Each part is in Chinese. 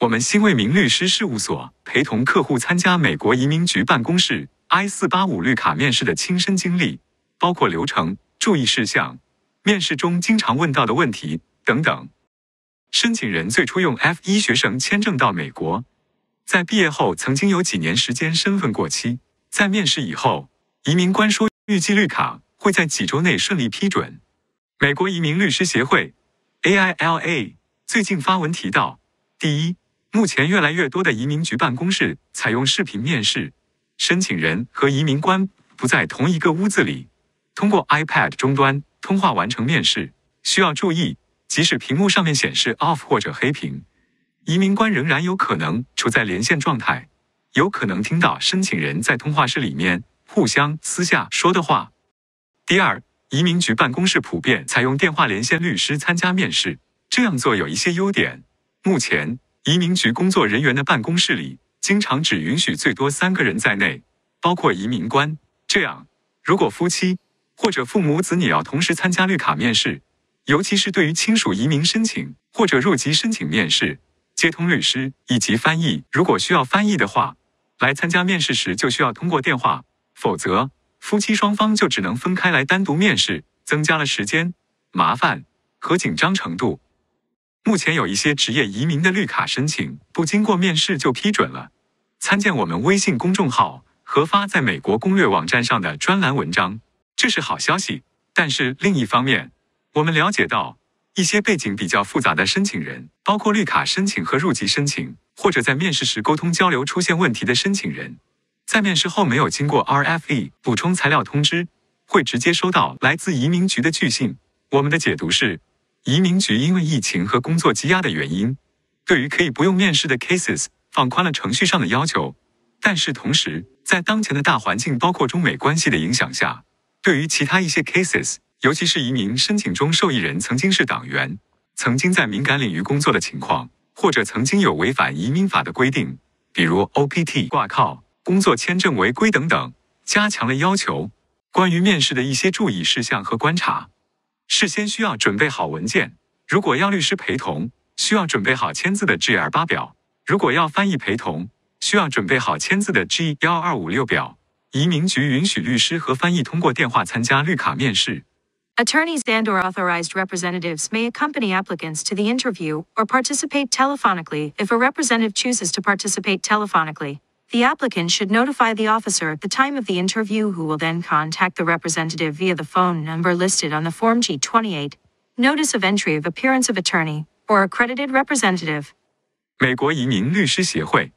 我们新为民律师事务所陪同客户参加美国移民局办公室 I 四八五绿卡面试的亲身经历，包括流程、注意事项、面试中经常问到的问题等等。申请人最初用 F 一学生签证到美国，在毕业后曾经有几年时间身份过期，在面试以后，移民官说预计绿卡会在几周内顺利批准。美国移民律师协会 AILA 最近发文提到，第一。目前越来越多的移民局办公室采用视频面试，申请人和移民官不在同一个屋子里，通过 iPad 终端通话完成面试。需要注意，即使屏幕上面显示 off 或者黑屏，移民官仍然有可能处在连线状态，有可能听到申请人在通话室里面互相私下说的话。第二，移民局办公室普遍采用电话连线律师参加面试，这样做有一些优点。目前。移民局工作人员的办公室里，经常只允许最多三个人在内，包括移民官。这样，如果夫妻或者父母子女要同时参加绿卡面试，尤其是对于亲属移民申请或者入籍申请面试，接通律师以及翻译，如果需要翻译的话，来参加面试时就需要通过电话，否则夫妻双方就只能分开来单独面试，增加了时间、麻烦和紧张程度。目前有一些职业移民的绿卡申请不经过面试就批准了，参见我们微信公众号核发在美国攻略网站上的专栏文章，这是好消息。但是另一方面，我们了解到一些背景比较复杂的申请人，包括绿卡申请和入籍申请，或者在面试时沟通交流出现问题的申请人，在面试后没有经过 RFE 补充材料通知，会直接收到来自移民局的拒信。我们的解读是。移民局因为疫情和工作积压的原因，对于可以不用面试的 cases 放宽了程序上的要求，但是同时在当前的大环境，包括中美关系的影响下，对于其他一些 cases，尤其是移民申请中受益人曾经是党员，曾经在敏感领域工作的情况，或者曾经有违反移民法的规定，比如 OPT 挂靠、工作签证违规等等，加强了要求。关于面试的一些注意事项和观察。事先需要准备好文件，如果要律师陪同，需要准备好签字的 G R 八表；如果要翻译陪同，需要准备好签字的 G 幺二五六表。移民局允许律师和翻译通过电话参加绿卡面试。Attorneys and or authorized representatives may accompany applicants to the interview or participate telephonically if a representative chooses to participate telephonically. The applicant should notify the officer at the time of the interview, who will then contact the representative via the phone number listed on the Form G 28, Notice of Entry of Appearance of Attorney, or accredited representative. 美国移民律师协会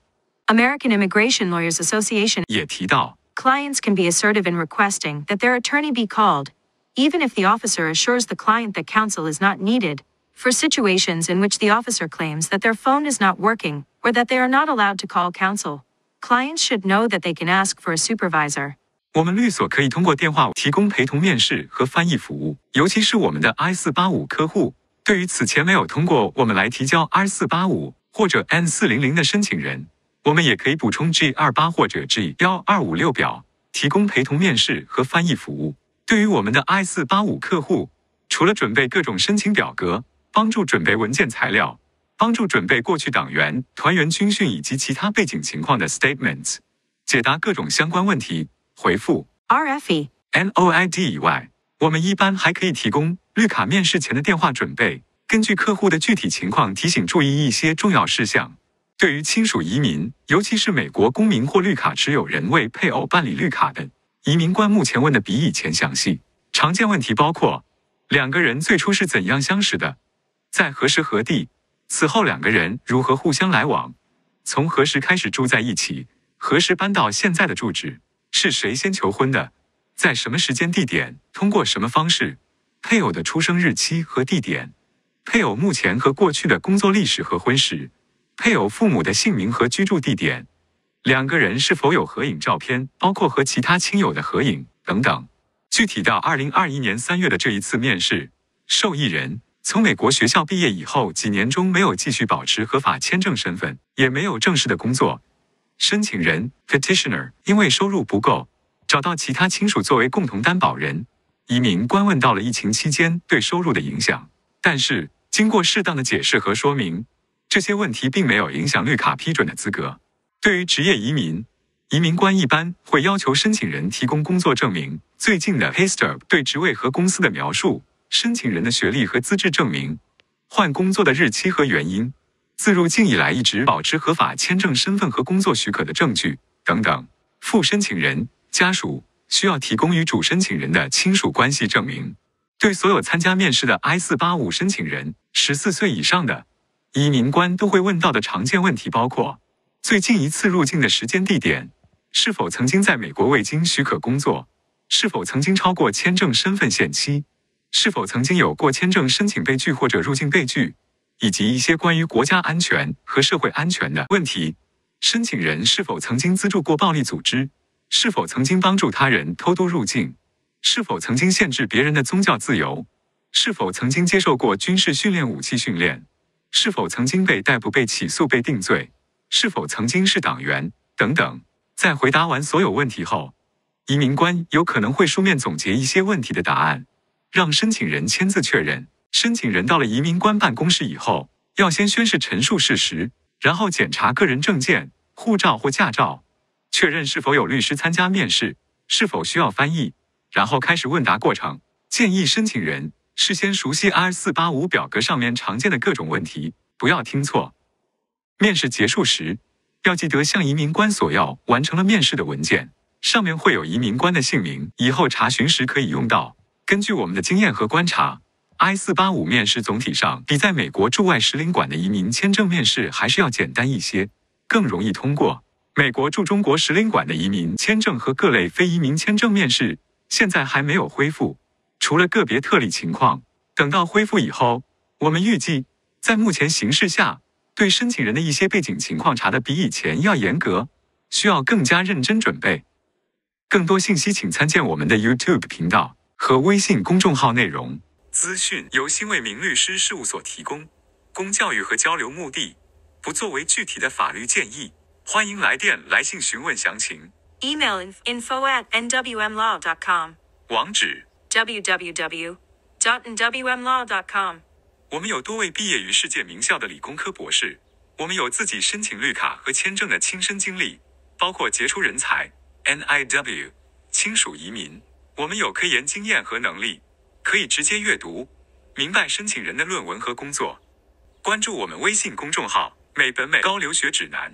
American Immigration Lawyers Association 也提到，clients can be assertive in requesting that their attorney be called, even if the officer assures the client that counsel is not needed, for situations in which the officer claims that their phone is not working or that they are not allowed to call counsel. Clients should know that they can ask for a supervisor. 我们律所可以通过电话提供陪同面试和翻译服务，尤其是我们的 I 四八五客户。对于此前没有通过我们来提交 I 四八五或者 N 四零零的申请人，我们也可以补充 G 二八或者 G 幺二五六表，提供陪同面试和翻译服务。对于我们的 I 四八五客户，除了准备各种申请表格，帮助准备文件材料。帮助准备过去党员、团员军训以及其他背景情况的 statements，解答各种相关问题，回复 RFE NOID 以外，我们一般还可以提供绿卡面试前的电话准备，根据客户的具体情况提醒注意一些重要事项。对于亲属移民，尤其是美国公民或绿卡持有人为配偶办理绿卡的移民官，目前问的比以前详细。常见问题包括两个人最初是怎样相识的，在何时何地。此后两个人如何互相来往？从何时开始住在一起？何时搬到现在的住址？是谁先求婚的？在什么时间地点？通过什么方式？配偶的出生日期和地点？配偶目前和过去的工作历史和婚史？配偶父母的姓名和居住地点？两个人是否有合影照片？包括和其他亲友的合影等等。具体到二零二一年三月的这一次面试，受益人。从美国学校毕业以后，几年中没有继续保持合法签证身份，也没有正式的工作。申请人 （petitioner） 因为收入不够，找到其他亲属作为共同担保人。移民官问到了疫情期间对收入的影响，但是经过适当的解释和说明，这些问题并没有影响绿卡批准的资格。对于职业移民，移民官一般会要求申请人提供工作证明、最近的 paystub 对职位和公司的描述、申请人的学历和资质证明、换工作的日期和原因、自入境以来一直保持合法签证身份和工作许可的证据等等。副申请人家属需要提供与主申请人的亲属关系证明。对所有参加面试的 I 四八五申请人，十四岁以上的移民官都会问到的常见问题包括：最近一次入境的时间、地点，是否曾经在美国未经许可工作，是否曾经超过签证身份限期，是否曾经有过签证申请被拒或者入境被拒，以及一些关于国家安全和社会安全的问题。申请人是否曾经资助过暴力组织，是否曾经帮助他人偷渡入境。是否曾经限制别人的宗教自由？是否曾经接受过军事训练、武器训练？是否曾经被逮捕、被起诉、被定罪？是否曾经是党员？等等。在回答完所有问题后，移民官有可能会书面总结一些问题的答案，让申请人签字确认。申请人到了移民官办公室以后，要先宣誓陈述事实，然后检查个人证件、护照或驾照，确认是否有律师参加面试，是否需要翻译。然后开始问答过程，建议申请人事先熟悉 R 四八五表格上面常见的各种问题，不要听错。面试结束时，要记得向移民官索要完成了面试的文件，上面会有移民官的姓名，以后查询时可以用到。根据我们的经验和观察，I 四八五面试总体上比在美国驻外使领馆的移民签证面试还是要简单一些，更容易通过。美国驻中国使领馆的移民签证和各类非移民签证面试。现在还没有恢复，除了个别特例情况。等到恢复以后，我们预计在目前形势下，对申请人的一些背景情况查的比以前要严格，需要更加认真准备。更多信息请参见我们的 YouTube 频道和微信公众号内容。资讯由新为民律师事务所提供，供教育和交流目的，不作为具体的法律建议。欢迎来电来信询问详情。Email info at nwmlaw.com. 网址：www. dot nwmlaw. dot com 我们有多位毕业于世界名校的理工科博士，我们有自己申请绿卡和签证的亲身经历，包括杰出人才 NIW 亲属移民。我们有科研经验和能力，可以直接阅读明白申请人的论文和工作。关注我们微信公众号“美本美高留学指南”。